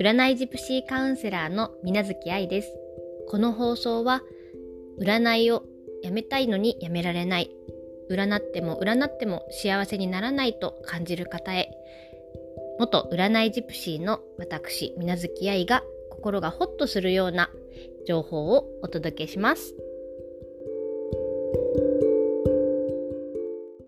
占いジプシーカウンセラーの水月愛です。この放送は、占いをやめたいのにやめられない、占っても占っても幸せにならないと感じる方へ、元占いジプシーの私、水なず愛が心がホッとするような情報をお届けします。